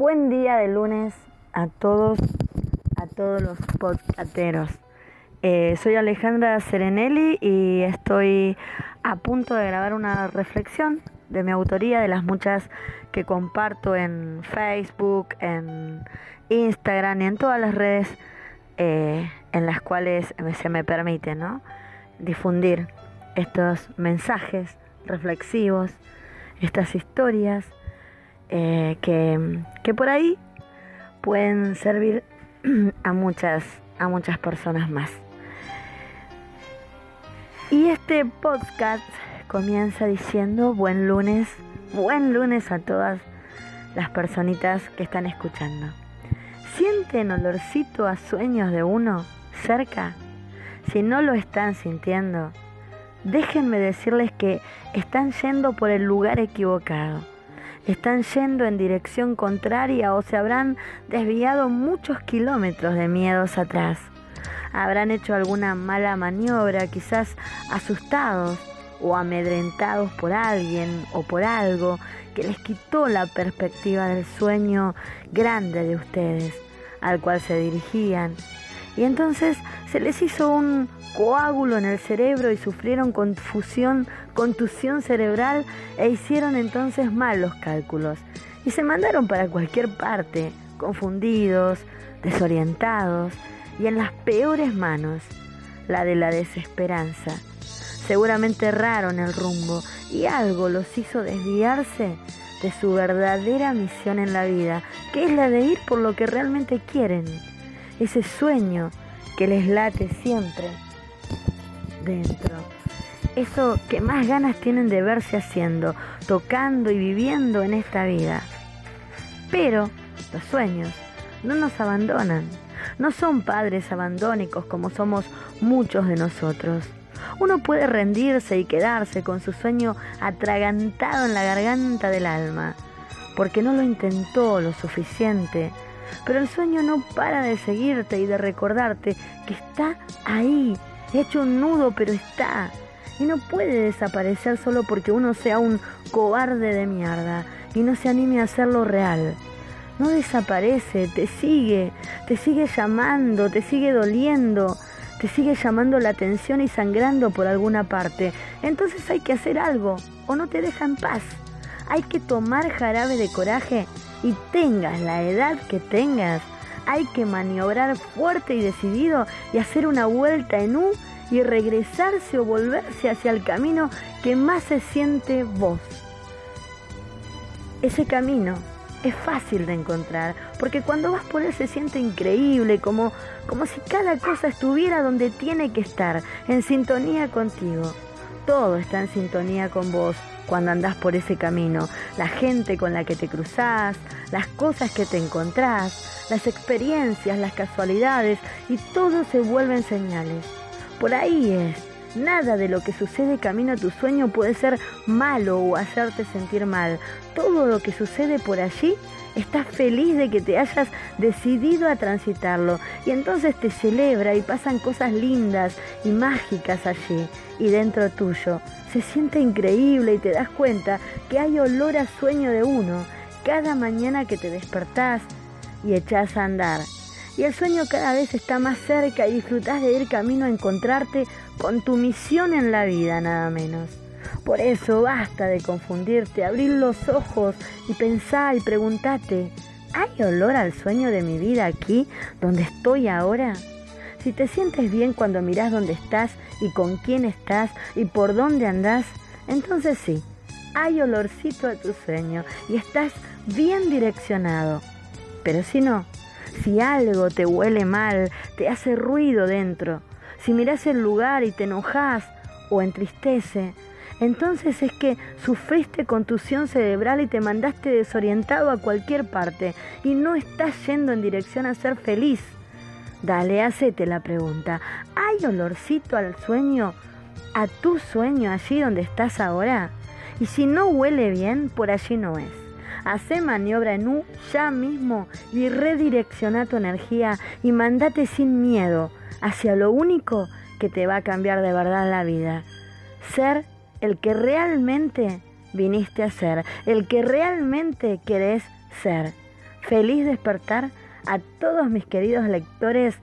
Buen día de lunes a todos, a todos los podcasteros. Eh, soy Alejandra Serenelli y estoy a punto de grabar una reflexión de mi autoría, de las muchas que comparto en Facebook, en Instagram y en todas las redes eh, en las cuales se me permite ¿no? difundir estos mensajes reflexivos, estas historias eh, que, que por ahí pueden servir a muchas, a muchas personas más. Y este podcast comienza diciendo buen lunes, buen lunes a todas las personitas que están escuchando. ¿Sienten olorcito a sueños de uno cerca? Si no lo están sintiendo, déjenme decirles que están yendo por el lugar equivocado. Están yendo en dirección contraria o se habrán desviado muchos kilómetros de miedos atrás habrán hecho alguna mala maniobra, quizás asustados o amedrentados por alguien o por algo que les quitó la perspectiva del sueño grande de ustedes al cual se dirigían. Y entonces se les hizo un coágulo en el cerebro y sufrieron confusión, contusión cerebral e hicieron entonces mal los cálculos. Y se mandaron para cualquier parte, confundidos, desorientados y en las peores manos, la de la desesperanza. Seguramente erraron el rumbo y algo los hizo desviarse de su verdadera misión en la vida, que es la de ir por lo que realmente quieren, ese sueño que les late siempre dentro, eso que más ganas tienen de verse haciendo, tocando y viviendo en esta vida. Pero los sueños no nos abandonan, no son padres abandónicos como somos muchos de nosotros. Uno puede rendirse y quedarse con su sueño atragantado en la garganta del alma, porque no lo intentó lo suficiente. Pero el sueño no para de seguirte y de recordarte que está ahí, hecho un nudo, pero está. Y no puede desaparecer solo porque uno sea un cobarde de mierda y no se anime a hacerlo real no desaparece, te sigue, te sigue llamando, te sigue doliendo, te sigue llamando la atención y sangrando por alguna parte. Entonces hay que hacer algo o no te deja en paz. Hay que tomar jarabe de coraje y tengas la edad que tengas. Hay que maniobrar fuerte y decidido y hacer una vuelta en U y regresarse o volverse hacia el camino que más se siente vos. Ese camino es fácil de encontrar, porque cuando vas por él se siente increíble, como, como si cada cosa estuviera donde tiene que estar, en sintonía contigo. Todo está en sintonía con vos cuando andás por ese camino, la gente con la que te cruzás, las cosas que te encontrás, las experiencias, las casualidades, y todo se vuelven señales. Por ahí es Nada de lo que sucede camino a tu sueño puede ser malo o hacerte sentir mal. Todo lo que sucede por allí estás feliz de que te hayas decidido a transitarlo y entonces te celebra y pasan cosas lindas y mágicas allí y dentro tuyo. Se siente increíble y te das cuenta que hay olor a sueño de uno cada mañana que te despertás y echás a andar y el sueño cada vez está más cerca y disfrutás de ir camino a encontrarte con tu misión en la vida, nada menos. Por eso basta de confundirte, abrir los ojos y pensar y preguntate, ¿hay olor al sueño de mi vida aquí, donde estoy ahora? Si te sientes bien cuando mirás dónde estás y con quién estás y por dónde andás, entonces sí, hay olorcito a tu sueño y estás bien direccionado. Pero si no, si algo te huele mal, te hace ruido dentro, si miras el lugar y te enojas o entristece, entonces es que sufriste contusión cerebral y te mandaste desorientado a cualquier parte y no estás yendo en dirección a ser feliz. Dale, hacete la pregunta. ¿Hay olorcito al sueño, a tu sueño allí donde estás ahora? Y si no huele bien, por allí no es. Hace maniobra en U ya mismo y redirecciona tu energía y mandate sin miedo hacia lo único que te va a cambiar de verdad la vida. Ser el que realmente viniste a ser, el que realmente querés ser. Feliz despertar a todos mis queridos lectores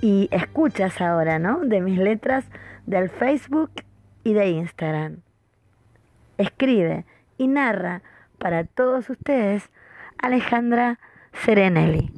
y escuchas ahora, ¿no? De mis letras del Facebook y de Instagram. Escribe y narra para todos ustedes Alejandra Serenelli.